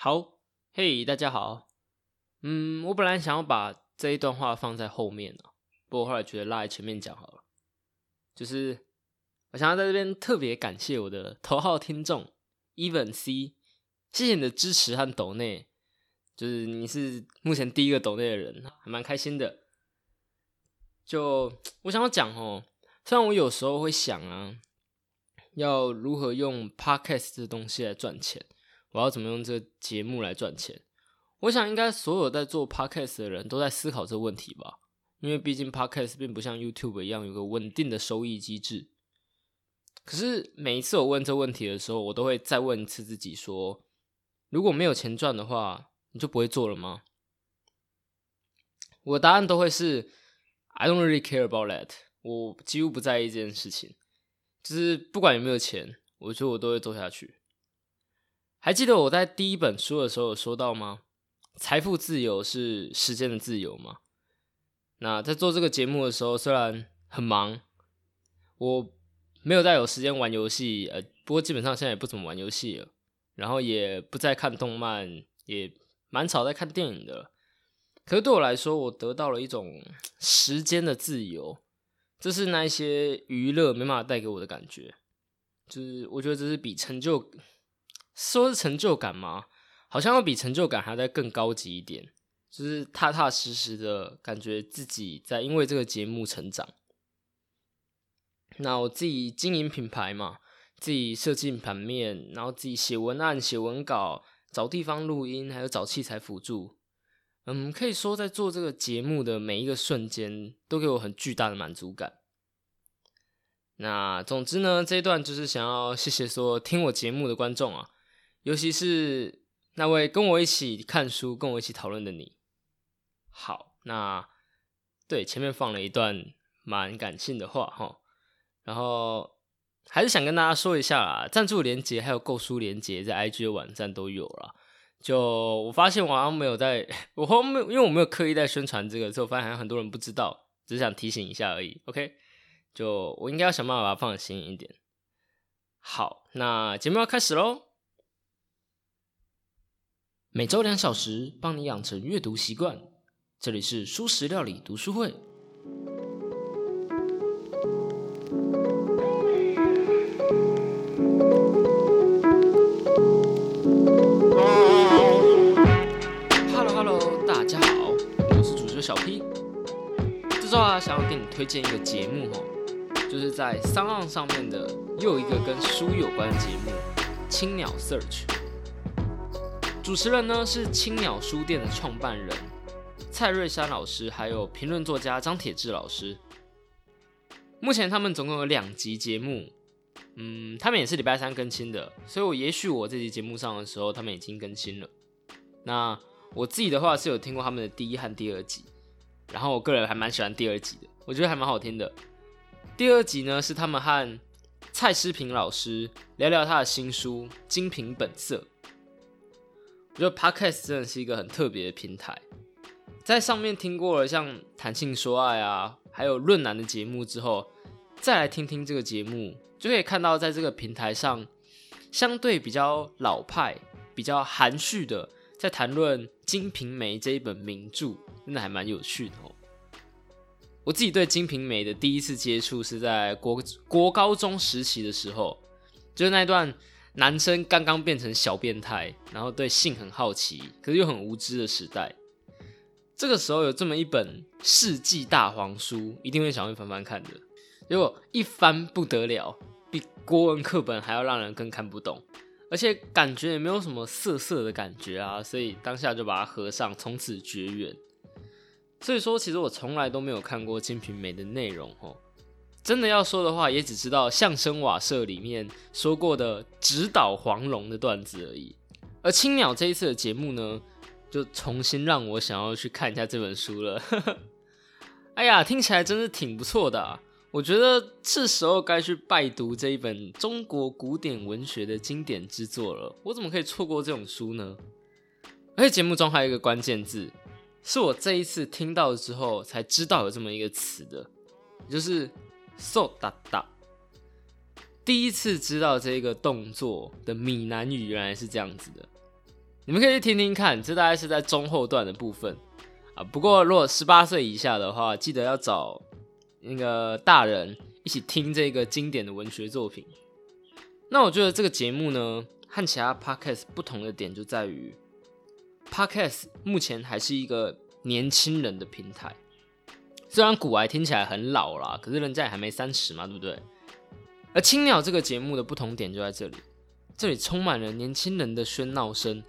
好，嘿，大家好。嗯，我本来想要把这一段话放在后面呢，不过后来觉得拉在前面讲好了。就是我想要在这边特别感谢我的头号听众 Even C，谢谢你的支持和抖内，就是你是目前第一个抖内的人，还蛮开心的。就我想要讲哦，虽然我有时候会想啊，要如何用 Podcast 这东西来赚钱。我要怎么用这个节目来赚钱？我想应该所有在做 podcast 的人都在思考这个问题吧。因为毕竟 podcast 并不像 YouTube 一样有个稳定的收益机制。可是每一次我问这问题的时候，我都会再问一次自己：说如果没有钱赚的话，你就不会做了吗？我答案都会是 I don't really care about that。我几乎不在意这件事情，就是不管有没有钱，我觉得我都会做下去。还记得我在第一本书的时候有说到吗？财富自由是时间的自由吗？那在做这个节目的时候，虽然很忙，我没有再有时间玩游戏，呃，不过基本上现在也不怎么玩游戏了，然后也不再看动漫，也蛮少在看电影的。可是对我来说，我得到了一种时间的自由，这是那一些娱乐没办法带给我的感觉，就是我觉得这是比成就。说是成就感吗？好像要比成就感还要再更高级一点，就是踏踏实实的感觉自己在因为这个节目成长。那我自己经营品牌嘛，自己设计版面，然后自己写文案、写文稿、找地方录音，还有找器材辅助。嗯，可以说在做这个节目的每一个瞬间，都给我很巨大的满足感。那总之呢，这一段就是想要谢谢说听我节目的观众啊。尤其是那位跟我一起看书、跟我一起讨论的你。好，那对前面放了一段蛮感性的话哈，然后还是想跟大家说一下啦，赞助连接还有购书连接在 IG 的网站都有了。就我发现我好像没有在，我好像没有，因为我没有刻意在宣传这个，所以我发现好像很多人不知道，只是想提醒一下而已。OK，就我应该要想办法把它放的新颖一点。好，那节目要开始喽。每周两小时，帮你养成阅读习惯。这里是舒食料理读书会。Hello Hello，大家好，我是主角小 P。这周啊，想要给你推荐一个节目哦，就是在三岸上面的又一个跟书有关的节目《青鸟 Search》。主持人呢是青鸟书店的创办人蔡瑞山老师，还有评论作家张铁志老师。目前他们总共有两集节目，嗯，他们也是礼拜三更新的，所以我也许我这集节目上的时候，他们已经更新了。那我自己的话是有听过他们的第一和第二集，然后我个人还蛮喜欢第二集的，我觉得还蛮好听的。第二集呢是他们和蔡诗平老师聊聊他的新书《精品本色》。我觉得 Podcast 真的是一个很特别的平台，在上面听过了像谈性说爱啊，还有论男的节目之后，再来听听这个节目，就可以看到在这个平台上，相对比较老派、比较含蓄的，在谈论《金瓶梅》这一本名著，真的还蛮有趣的哦。我自己对《金瓶梅》的第一次接触是在国国高中时期的时候，就是那段。男生刚刚变成小变态，然后对性很好奇，可是又很无知的时代。这个时候有这么一本世纪大黄书，一定会想去翻翻看的。结果一翻不得了，比国文课本还要让人更看不懂，而且感觉也没有什么涩涩的感觉啊，所以当下就把它合上，从此绝缘。所以说，其实我从来都没有看过《金瓶梅》的内容哦。真的要说的话，也只知道相声瓦舍里面说过的直捣黄龙的段子而已。而青鸟这一次的节目呢，就重新让我想要去看一下这本书了。哎呀，听起来真是挺不错的。我觉得是时候该去拜读这一本中国古典文学的经典之作了。我怎么可以错过这种书呢？而且节目中还有一个关键字，是我这一次听到之后才知道有这么一个词的，就是。So 哒哒，第一次知道这个动作的闽南语原来是这样子的。你们可以去听听看，这大概是在中后段的部分啊。不过如果十八岁以下的话，记得要找那个大人一起听这个经典的文学作品。那我觉得这个节目呢，和其他 podcast 不同的点就在于，podcast 目前还是一个年轻人的平台。虽然古癌听起来很老啦，可是人家也还没三十嘛，对不对？而青鸟这个节目的不同点就在这里，这里充满了年轻人的喧闹声。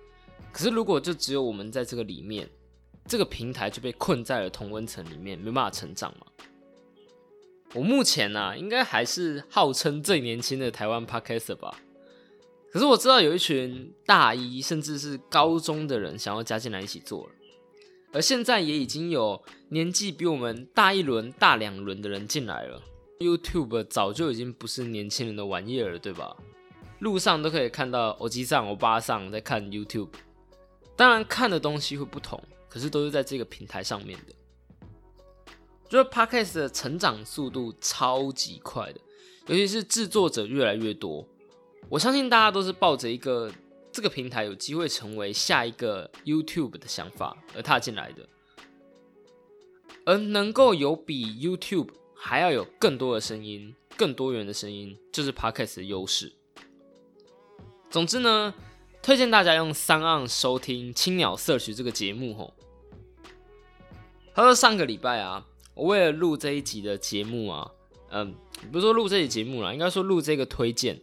可是如果就只有我们在这个里面，这个平台就被困在了同温层里面，没办法成长嘛。我目前呢，应该还是号称最年轻的台湾 podcaster 吧。可是我知道有一群大一甚至是高中的人想要加进来一起做了。而现在也已经有年纪比我们大一轮、大两轮的人进来了。YouTube 早就已经不是年轻人的玩意儿了，对吧？路上都可以看到欧吉上、欧巴上在看 YouTube，当然看的东西会不同，可是都是在这个平台上面的。就是 Podcast 的成长速度超级快的，尤其是制作者越来越多，我相信大家都是抱着一个。这个平台有机会成为下一个 YouTube 的想法而踏进来的，而能够有比 YouTube 还要有更多的声音、更多元的声音，就是 Podcast 的优势。总之呢，推荐大家用三岸收听青鸟 Search 这个节目吼。他说上个礼拜啊，我为了录这一集的节目啊，嗯，不是说录这集节目啦，应该说录这个推荐，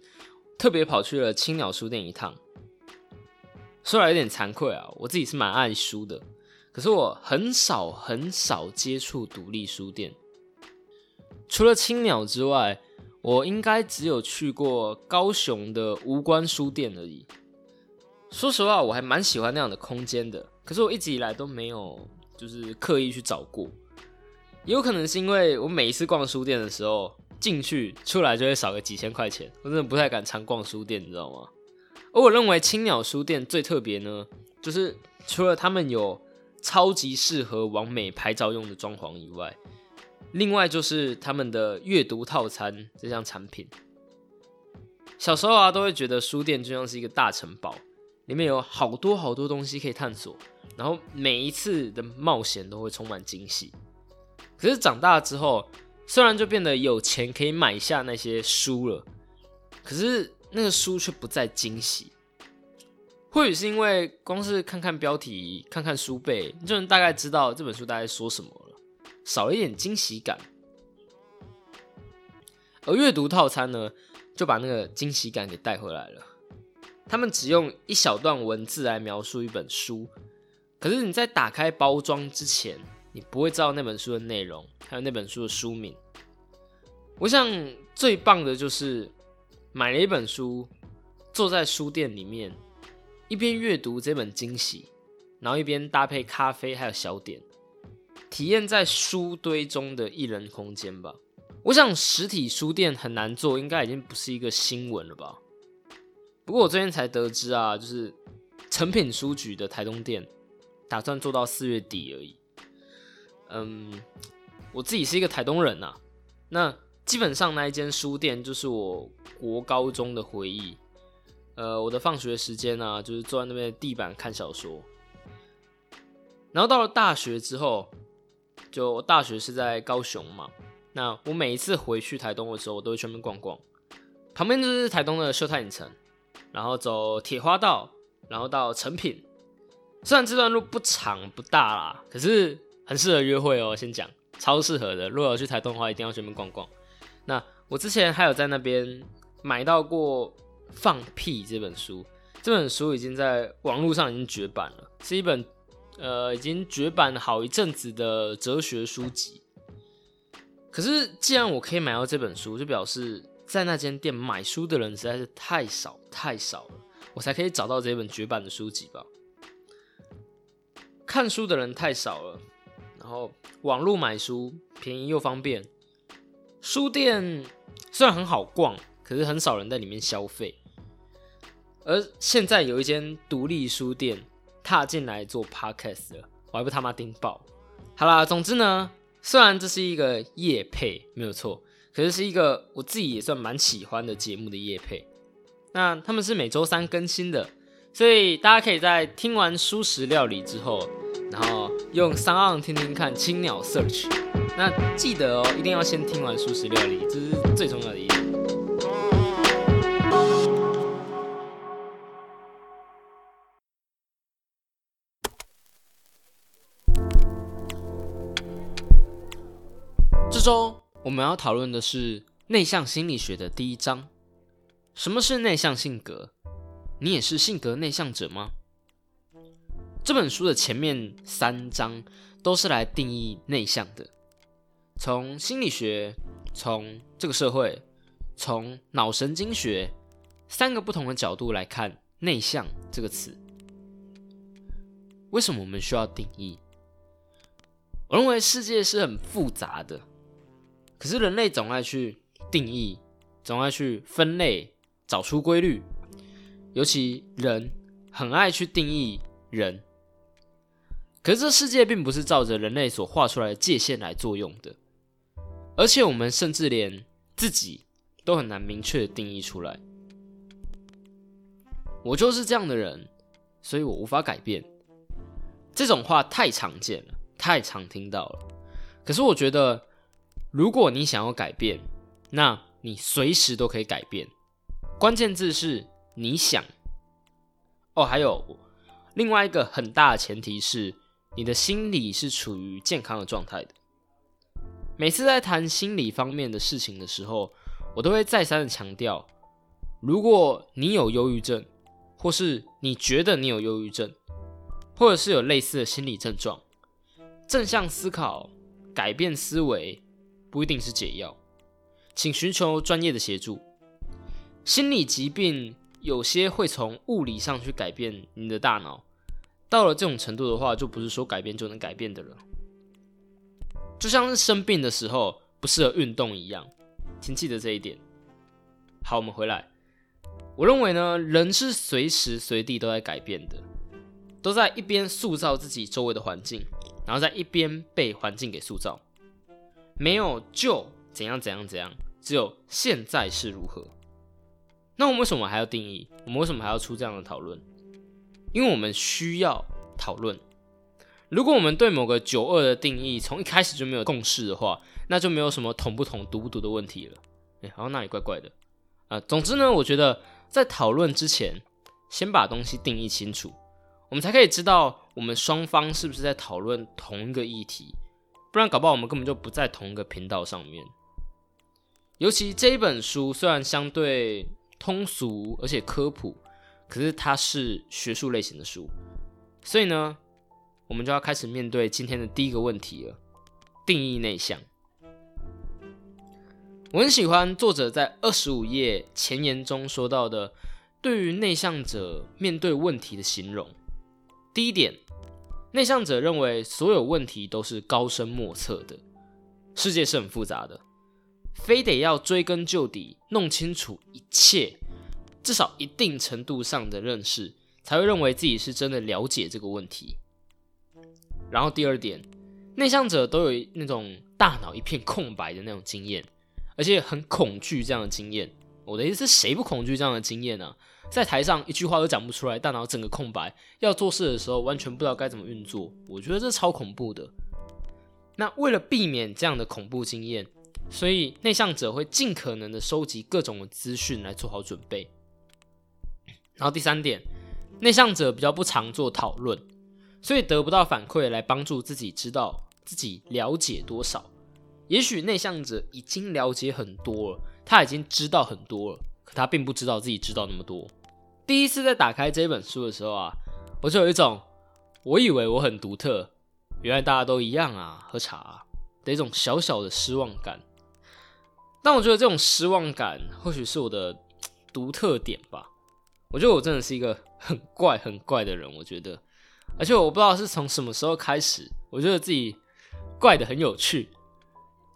特别跑去了青鸟书店一趟。说来有点惭愧啊，我自己是蛮爱书的，可是我很少很少接触独立书店。除了青鸟之外，我应该只有去过高雄的无关书店而已。说实话，我还蛮喜欢那样的空间的，可是我一直以来都没有就是刻意去找过。也有可能是因为我每一次逛书店的时候，进去出来就会少个几千块钱，我真的不太敢常逛书店，你知道吗？而我认为青鸟书店最特别呢，就是除了他们有超级适合完美拍照用的装潢以外，另外就是他们的阅读套餐这项产品。小时候啊，都会觉得书店就像是一个大城堡，里面有好多好多东西可以探索，然后每一次的冒险都会充满惊喜。可是长大之后，虽然就变得有钱可以买下那些书了，可是。那个书却不再惊喜，或许是因为光是看看标题、看看书背，就能大概知道这本书大概说什么了，少了一点惊喜感。而阅读套餐呢，就把那个惊喜感给带回来了。他们只用一小段文字来描述一本书，可是你在打开包装之前，你不会知道那本书的内容，还有那本书的书名。我想最棒的就是。买了一本书，坐在书店里面，一边阅读这本惊喜，然后一边搭配咖啡还有小点，体验在书堆中的一人空间吧。我想实体书店很难做，应该已经不是一个新闻了吧。不过我最近才得知啊，就是成品书局的台东店打算做到四月底而已。嗯，我自己是一个台东人呐，那。基本上那一间书店就是我国高中的回忆。呃，我的放学时间呢，就是坐在那边地板看小说。然后到了大学之后，就大学是在高雄嘛，那我每一次回去台东的时候，我都会去那边逛逛。旁边就是台东的秀泰影城，然后走铁花道，然后到成品。虽然这段路不长不大啦，可是很适合约会哦。先讲，超适合的。如果要去台东的话，一定要去那边逛逛。那我之前还有在那边买到过《放屁》这本书，这本书已经在网络上已经绝版了，是一本呃已经绝版好一阵子的哲学书籍。可是既然我可以买到这本书，就表示在那间店买书的人实在是太少太少了，我才可以找到这本绝版的书籍吧。看书的人太少了，然后网络买书便宜又方便。书店虽然很好逛，可是很少人在里面消费。而现在有一间独立书店踏进来做 podcast 了，我还不他妈盯爆。好啦，总之呢，虽然这是一个夜配没有错，可是是一个我自己也算蛮喜欢的节目的夜配。那他们是每周三更新的，所以大家可以在听完素食料理之后，然后用三岸听听看青鸟 search。那记得哦，一定要先听完素食料理，这是最重要的一点。这周我们要讨论的是内向心理学的第一章。什么是内向性格？你也是性格内向者吗？这本书的前面三章都是来定义内向的，从心理学、从这个社会、从脑神经学三个不同的角度来看“内向”这个词。为什么我们需要定义？我认为世界是很复杂的，可是人类总爱去定义，总爱去分类，找出规律。尤其人很爱去定义人，可是这世界并不是照着人类所画出来的界限来作用的，而且我们甚至连自己都很难明确的定义出来。我就是这样的人，所以我无法改变。这种话太常见了，太常听到了。可是我觉得，如果你想要改变，那你随时都可以改变。关键字是。你想哦，还有另外一个很大的前提是，你的心理是处于健康的状态的。每次在谈心理方面的事情的时候，我都会再三的强调：如果你有忧郁症，或是你觉得你有忧郁症，或者是有类似的心理症状，正向思考、改变思维不一定是解药，请寻求专业的协助。心理疾病。有些会从物理上去改变你的大脑，到了这种程度的话，就不是说改变就能改变的了。就像是生病的时候不适合运动一样，请记得这一点。好，我们回来。我认为呢，人是随时随地都在改变的，都在一边塑造自己周围的环境，然后在一边被环境给塑造。没有就怎样怎样怎样，只有现在是如何。那我们为什么还要定义？我们为什么还要出这样的讨论？因为我们需要讨论。如果我们对某个九二的定义从一开始就没有共识的话，那就没有什么同不同、读不读的问题了。哎，好像那里怪怪的啊。总之呢，我觉得在讨论之前，先把东西定义清楚，我们才可以知道我们双方是不是在讨论同一个议题。不然搞不好我们根本就不在同一个频道上面。尤其这一本书虽然相对。通俗而且科普，可是它是学术类型的书，所以呢，我们就要开始面对今天的第一个问题了：定义内向。我很喜欢作者在二十五页前言中说到的对于内向者面对问题的形容。第一点，内向者认为所有问题都是高深莫测的，世界是很复杂的。非得要追根究底，弄清楚一切，至少一定程度上的认识，才会认为自己是真的了解这个问题。然后第二点，内向者都有那种大脑一片空白的那种经验，而且很恐惧这样的经验。我的意思，谁不恐惧这样的经验呢？在台上一句话都讲不出来，大脑整个空白，要做事的时候完全不知道该怎么运作。我觉得这超恐怖的。那为了避免这样的恐怖经验。所以内向者会尽可能的收集各种资讯来做好准备。然后第三点，内向者比较不常做讨论，所以得不到反馈来帮助自己知道自己了解多少。也许内向者已经了解很多了，他已经知道很多了，可他并不知道自己知道那么多。第一次在打开这本书的时候啊，我就有一种我以为我很独特，原来大家都一样啊，喝茶的一种小小的失望感。但我觉得这种失望感或许是我的 独特点吧。我觉得我真的是一个很怪、很怪的人。我觉得，而且我不知道是从什么时候开始，我觉得自己怪的很有趣，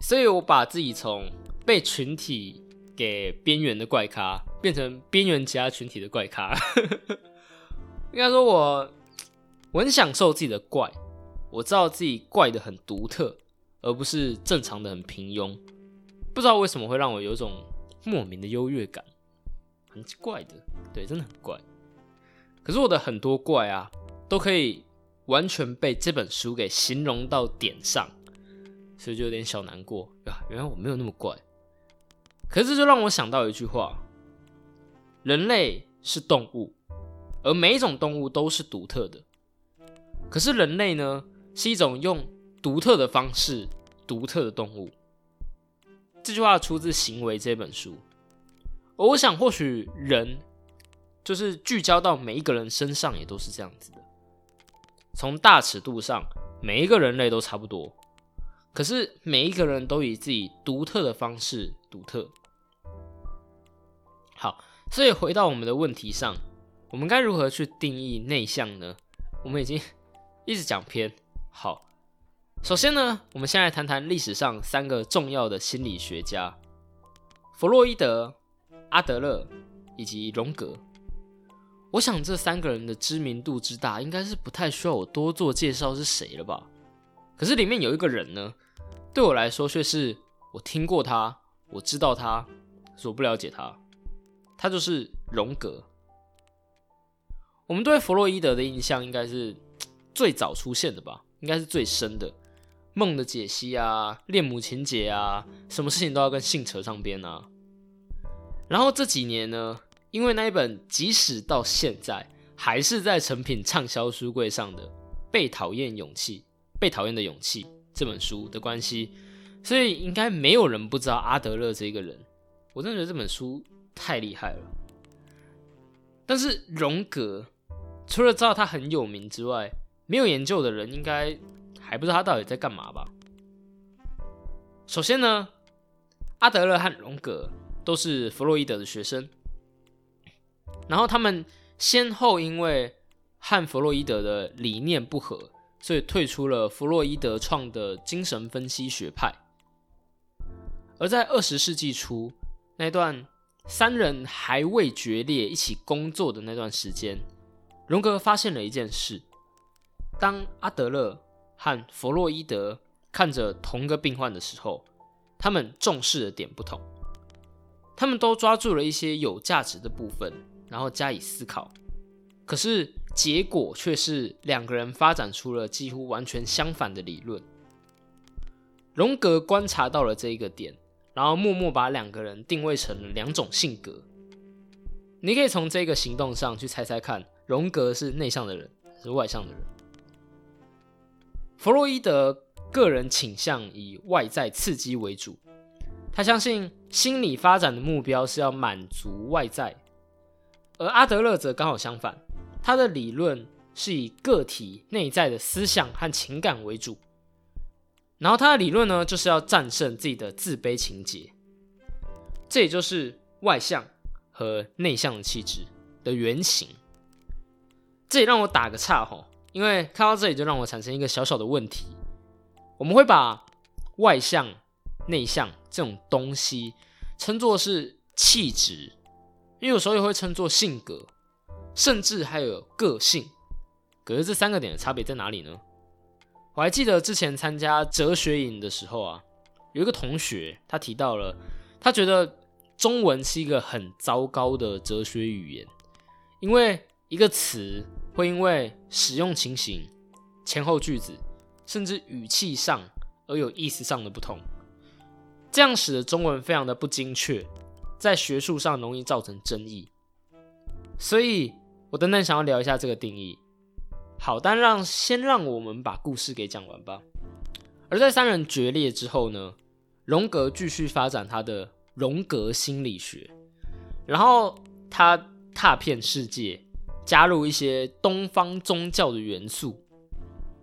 所以我把自己从被群体给边缘的怪咖，变成边缘其他群体的怪咖。应该说，我我很享受自己的怪，我知道自己怪的很独特，而不是正常的很平庸。不知道为什么会让我有种莫名的优越感，很怪的，对，真的很怪。可是我的很多怪啊，都可以完全被这本书给形容到点上，所以就有点小难过啊。原来我没有那么怪。可是就让我想到一句话：人类是动物，而每一种动物都是独特的。可是人类呢，是一种用独特的方式、独特的动物。这句话出自《行为》这本书。我想，或许人就是聚焦到每一个人身上，也都是这样子的。从大尺度上，每一个人类都差不多，可是每一个人都以自己独特的方式独特。好，所以回到我们的问题上，我们该如何去定义内向呢？我们已经 一直讲偏。好，首先呢，我们先来谈谈历史上三个重要的心理学家：弗洛伊德。阿德勒以及荣格，我想这三个人的知名度之大，应该是不太需要我多做介绍是谁了吧？可是里面有一个人呢，对我来说却是我听过他，我知道他，所不了解他，他就是荣格。我们对弗洛伊德的印象应该是最早出现的吧？应该是最深的，梦的解析啊，恋母情节啊，什么事情都要跟性扯上边啊。然后这几年呢，因为那一本即使到现在还是在成品畅销书柜上的《被讨厌勇气》《被讨厌的勇气》这本书的关系，所以应该没有人不知道阿德勒这个人。我真的觉得这本书太厉害了。但是荣格，除了知道他很有名之外，没有研究的人应该还不知道他到底在干嘛吧？首先呢，阿德勒和荣格。都是弗洛伊德的学生，然后他们先后因为和弗洛伊德的理念不合，所以退出了弗洛伊德创的精神分析学派。而在二十世纪初那段三人还未决裂、一起工作的那段时间，荣格发现了一件事：当阿德勒和弗洛伊德看着同个病患的时候，他们重视的点不同。他们都抓住了一些有价值的部分，然后加以思考，可是结果却是两个人发展出了几乎完全相反的理论。荣格观察到了这一个点，然后默默把两个人定位成了两种性格。你可以从这个行动上去猜猜看，荣格是内向的人还是外向的人？弗洛伊德个人倾向以外在刺激为主。他相信心理发展的目标是要满足外在，而阿德勒则刚好相反，他的理论是以个体内在的思想和情感为主，然后他的理论呢，就是要战胜自己的自卑情结，这也就是外向和内向的气质的原型。这也让我打个岔哈，因为看到这里就让我产生一个小小的问题，我们会把外向。内向这种东西称作是气质，因为有时候也会称作性格，甚至还有个性。可是这三个点的差别在哪里呢？我还记得之前参加哲学营的时候啊，有一个同学他提到了，他觉得中文是一个很糟糕的哲学语言，因为一个词会因为使用情形、前后句子，甚至语气上而有意思上的不同。这样使得中文非常的不精确，在学术上容易造成争议，所以我等等想要聊一下这个定义。好，但让先让我们把故事给讲完吧。而在三人决裂之后呢，荣格继续发展他的荣格心理学，然后他踏遍世界，加入一些东方宗教的元素。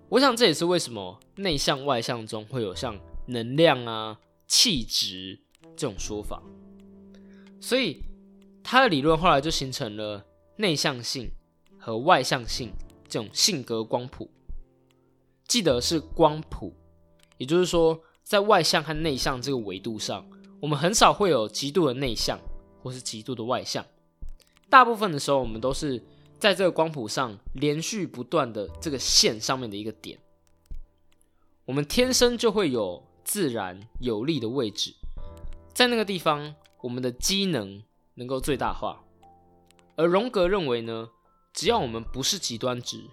我想这也是为什么内向外向中会有像能量啊。气质这种说法，所以他的理论后来就形成了内向性和外向性这种性格光谱。记得是光谱，也就是说，在外向和内向这个维度上，我们很少会有极度的内向或是极度的外向。大部分的时候，我们都是在这个光谱上连续不断的这个线上面的一个点。我们天生就会有。自然有利的位置，在那个地方，我们的机能能够最大化。而荣格认为呢，只要我们不是极端值，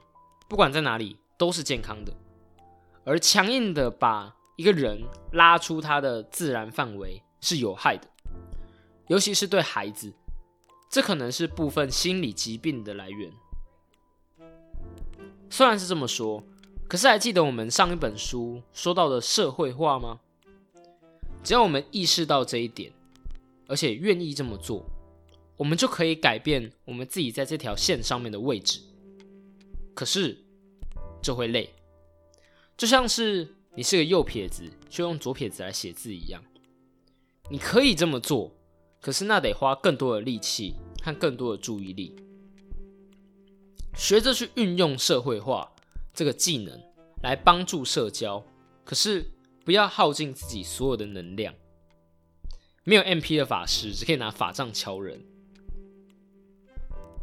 不管在哪里都是健康的。而强硬的把一个人拉出他的自然范围是有害的，尤其是对孩子，这可能是部分心理疾病的来源。虽然是这么说，可是还记得我们上一本书说到的社会化吗？只要我们意识到这一点，而且愿意这么做，我们就可以改变我们自己在这条线上面的位置。可是这会累，就像是你是个右撇子，就用左撇子来写字一样。你可以这么做，可是那得花更多的力气和更多的注意力。学着去运用社会化这个技能来帮助社交，可是。不要耗尽自己所有的能量。没有 MP 的法师只可以拿法杖敲人。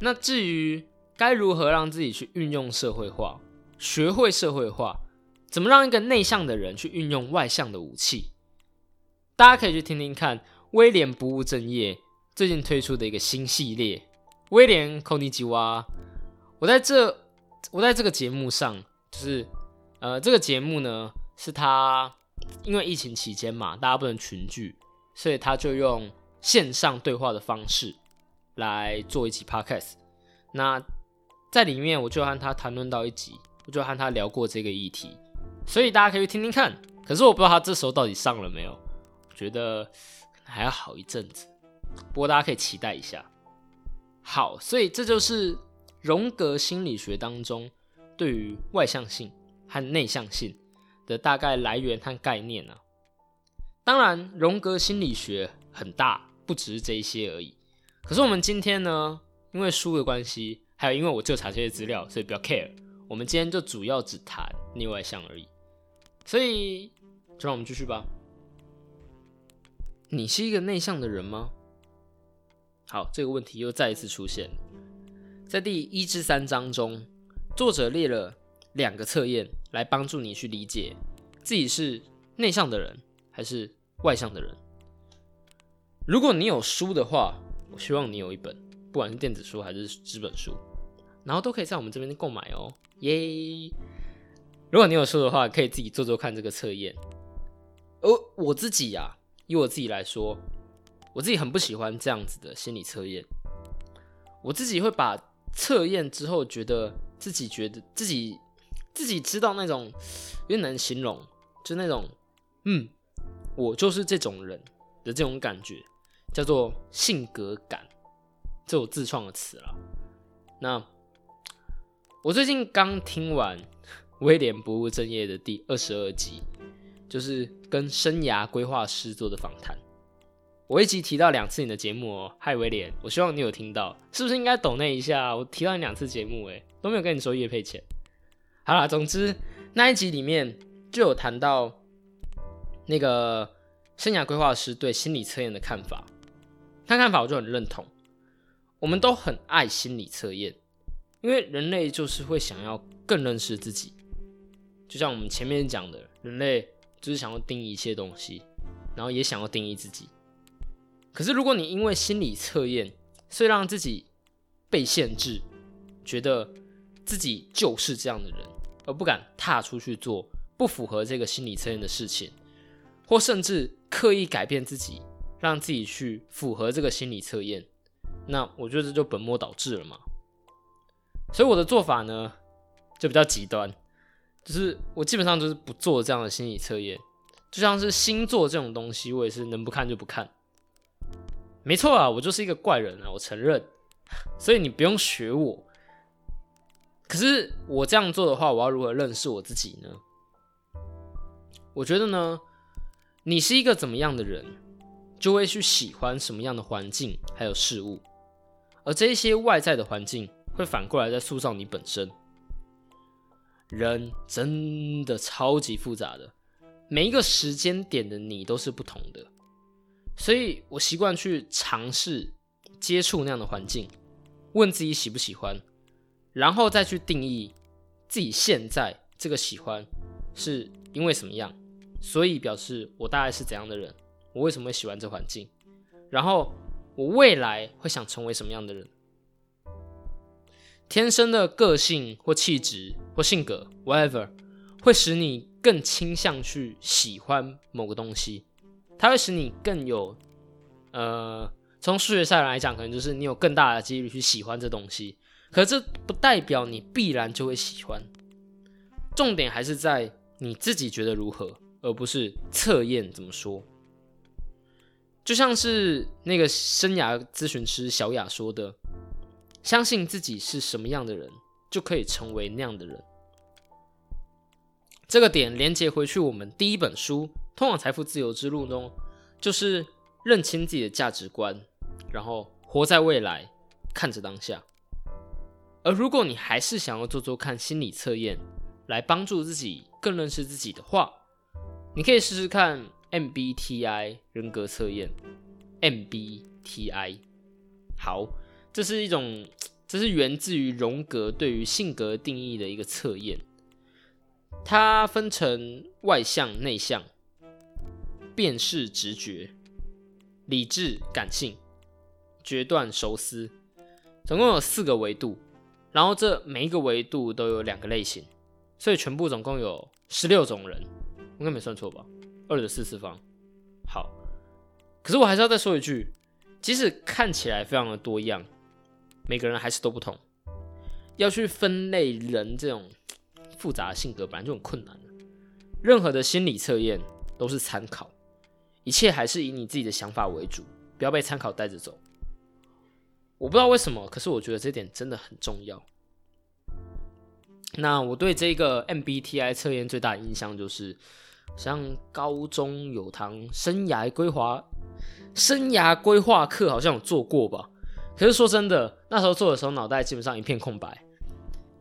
那至于该如何让自己去运用社会化，学会社会化，怎么让一个内向的人去运用外向的武器？大家可以去听听看威廉不务正业最近推出的一个新系列——威廉寇尼基娃。我在这，我在这个节目上，就是呃，这个节目呢是他。因为疫情期间嘛，大家不能群聚，所以他就用线上对话的方式来做一集 podcast。那在里面，我就和他谈论到一集，我就和他聊过这个议题，所以大家可以听听看。可是我不知道他这时候到底上了没有，觉得还要好一阵子。不过大家可以期待一下。好，所以这就是荣格心理学当中对于外向性和内向性。的大概来源和概念呢？当然，荣格心理学很大，不只是这一些而已。可是我们今天呢，因为书的关系，还有因为我就查这些资料，所以不要 care。我们今天就主要只谈内外向而已。所以，就让我们继续吧。你是一个内向的人吗？好，这个问题又再一次出现，在第一至三章中，作者列了两个测验。来帮助你去理解自己是内向的人还是外向的人。如果你有书的话，我希望你有一本，不管是电子书还是纸本书，然后都可以在我们这边购买哦，耶！如果你有书的话，可以自己做做看这个测验。而我自己呀，以我自己来说，我自己很不喜欢这样子的心理测验。我自己会把测验之后，觉得自己觉得自己。自己知道那种有点难形容，就那种，嗯，我就是这种人的这种感觉，叫做性格感，这我自创的词了。那我最近刚听完威廉不务正业的第二十二集，就是跟生涯规划师做的访谈。我一集提到两次你的节目哦，嗨威廉，我希望你有听到，是不是应该抖那一下？我提到你两次节目，诶，都没有跟你说叶配钱。好啦，总之那一集里面就有谈到那个生涯规划师对心理测验的看法，他看法我就很认同。我们都很爱心理测验，因为人类就是会想要更认识自己。就像我们前面讲的，人类就是想要定义一切东西，然后也想要定义自己。可是如果你因为心理测验，所以让自己被限制，觉得自己就是这样的人。而不敢踏出去做不符合这个心理测验的事情，或甚至刻意改变自己，让自己去符合这个心理测验，那我觉得这就本末倒置了嘛。所以我的做法呢，就比较极端，就是我基本上就是不做这样的心理测验，就像是星座这种东西，我也是能不看就不看。没错啊，我就是一个怪人啊，我承认。所以你不用学我。可是我这样做的话，我要如何认识我自己呢？我觉得呢，你是一个怎么样的人，就会去喜欢什么样的环境还有事物，而这些外在的环境会反过来在塑造你本身。人真的超级复杂的，每一个时间点的你都是不同的，所以我习惯去尝试接触那样的环境，问自己喜不喜欢。然后再去定义自己现在这个喜欢是因为什么样，所以表示我大概是怎样的人，我为什么会喜欢这环境，然后我未来会想成为什么样的人。天生的个性或气质或性格，whatever，会使你更倾向去喜欢某个东西，它会使你更有，呃，从数学上来讲，可能就是你有更大的几率去喜欢这东西。可这不代表你必然就会喜欢，重点还是在你自己觉得如何，而不是测验怎么说。就像是那个生涯咨询师小雅说的。相信自己是什么样的人，就可以成为那样的人。这个点连接回去，我们第一本书《通往财富自由之路》呢，就是认清自己的价值观，然后活在未来，看着当下。而如果你还是想要做做看心理测验，来帮助自己更认识自己的话，你可以试试看 MBTI 人格测验。MBTI 好。这是一种，这是源自于荣格对于性格定义的一个测验。它分成外向、内向、辨识、直觉、理智、感性、决断、熟思，总共有四个维度。然后这每一个维度都有两个类型，所以全部总共有十六种人，应该没算错吧？二的四次方。好，可是我还是要再说一句，即使看起来非常的多样。每个人还是都不同，要去分类人这种复杂的性格本来就很困难任何的心理测验都是参考，一切还是以你自己的想法为主，不要被参考带着走。我不知道为什么，可是我觉得这点真的很重要。那我对这个 MBTI 测验最大的印象就是，像高中有堂生涯规划生涯规划课，好像有做过吧。可是说真的，那时候做的时候，脑袋基本上一片空白，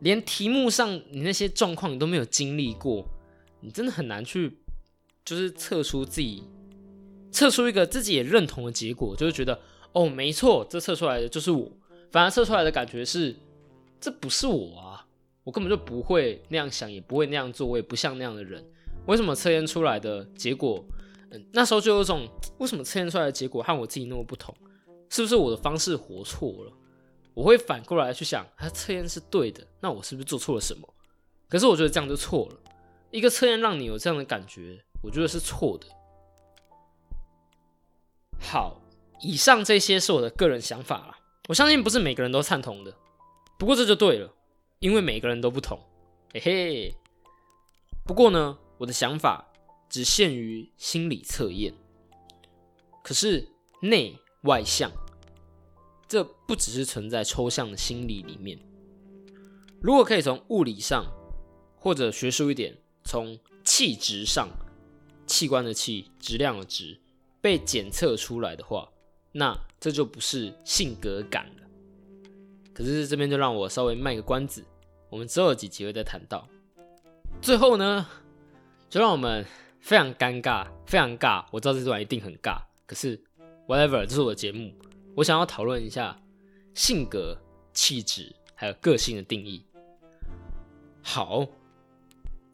连题目上你那些状况你都没有经历过，你真的很难去，就是测出自己，测出一个自己也认同的结果，就是觉得哦，没错，这测出来的就是我。反而测出来的感觉是，这不是我啊，我根本就不会那样想，也不会那样做，我也不像那样的人。为什么测验出来的结果，嗯，那时候就有种，为什么测验出来的结果和我自己那么不同？是不是我的方式活错了？我会反过来去想，他测验是对的，那我是不是做错了什么？可是我觉得这样就错了。一个测验让你有这样的感觉，我觉得是错的。好，以上这些是我的个人想法啦，我相信不是每个人都赞同的。不过这就对了，因为每个人都不同。嘿嘿。不过呢，我的想法只限于心理测验，可是内外向。这不只是存在抽象的心理里面，如果可以从物理上，或者学术一点，从气质上，器官的气，质量的质，被检测出来的话，那这就不是性格感了。可是这边就让我稍微卖个关子，我们之后几集会再谈到。最后呢，就让我们非常尴尬，非常尬。我知道这段一定很尬，可是 whatever，这是我的节目。我想要讨论一下性格、气质还有个性的定义。好，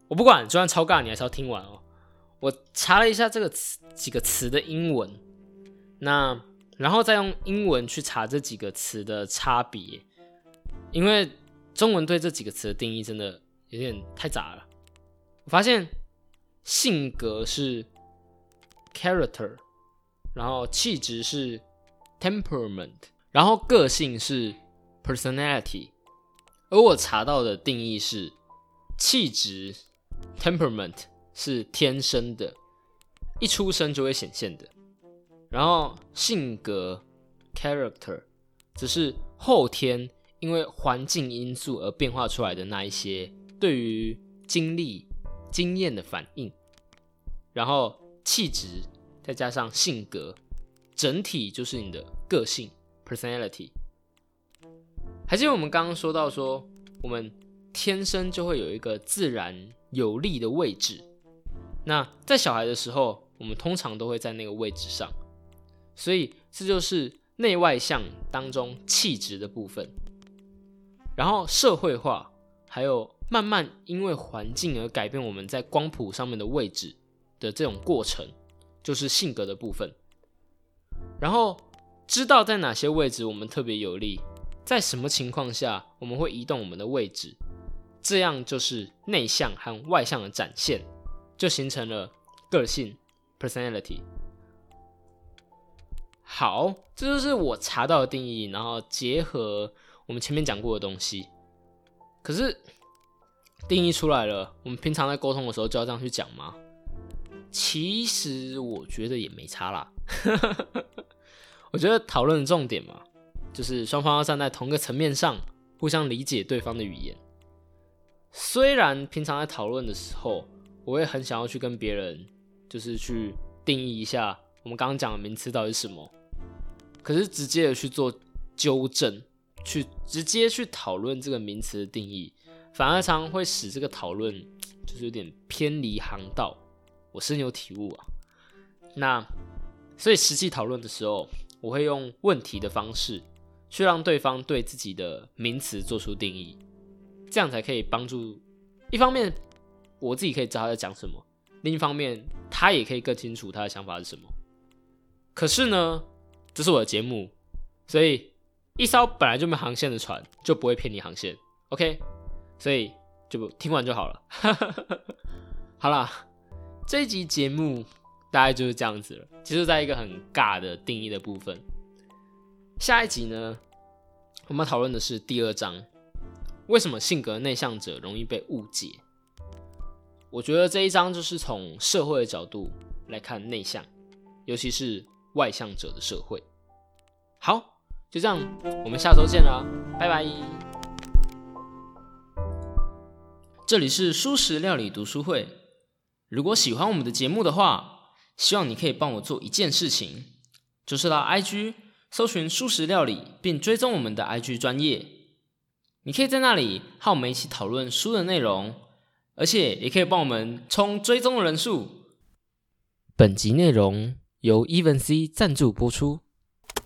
我不管，就算超尬，你还是要听完哦。我查了一下这个词几个词的英文，那然后再用英文去查这几个词的差别，因为中文对这几个词的定义真的有点太杂了。我发现性格是 character，然后气质是。temperament，然后个性是 personality，而我查到的定义是气质 temperament 是天生的，一出生就会显现的，然后性格 character 只是后天因为环境因素而变化出来的那一些对于经历经验的反应，然后气质再加上性格。整体就是你的个性 （personality）。还记得我们刚刚说到，说我们天生就会有一个自然有利的位置。那在小孩的时候，我们通常都会在那个位置上，所以这就是内外向当中气质的部分。然后社会化，还有慢慢因为环境而改变我们在光谱上面的位置的这种过程，就是性格的部分。然后知道在哪些位置我们特别有利，在什么情况下我们会移动我们的位置，这样就是内向和外向的展现，就形成了个性 （personality）。好，这就是我查到的定义，然后结合我们前面讲过的东西。可是定义出来了，我们平常在沟通的时候就要这样去讲吗？其实我觉得也没差啦。我觉得讨论的重点嘛，就是双方要站在同个层面上，互相理解对方的语言。虽然平常在讨论的时候，我也很想要去跟别人，就是去定义一下我们刚刚讲的名词到底是什么。可是直接的去做纠正，去直接去讨论这个名词的定义，反而常常会使这个讨论就是有点偏离航道。我深有体悟啊。那所以实际讨论的时候，我会用问题的方式去让对方对自己的名词做出定义，这样才可以帮助一方面我自己可以知道他在讲什么，另一方面他也可以更清楚他的想法是什么。可是呢？这是我的节目，所以一艘本来就没航线的船就不会骗你航线，OK？所以就听完就好了。好啦，这一集节目大概就是这样子了，其实在一个很尬的定义的部分。下一集呢，我们讨论的是第二章，为什么性格内向者容易被误解？我觉得这一章就是从社会的角度来看内向，尤其是。外向者的社会，好，就这样，我们下周见啦，拜拜。这里是舒食料理读书会，如果喜欢我们的节目的话，希望你可以帮我做一件事情，就是到 IG 搜寻舒食料理，并追踪我们的 IG 专业。你可以在那里和我们一起讨论书的内容，而且也可以帮我们冲追踪人数。本集内容。由 Even C 赞助播出。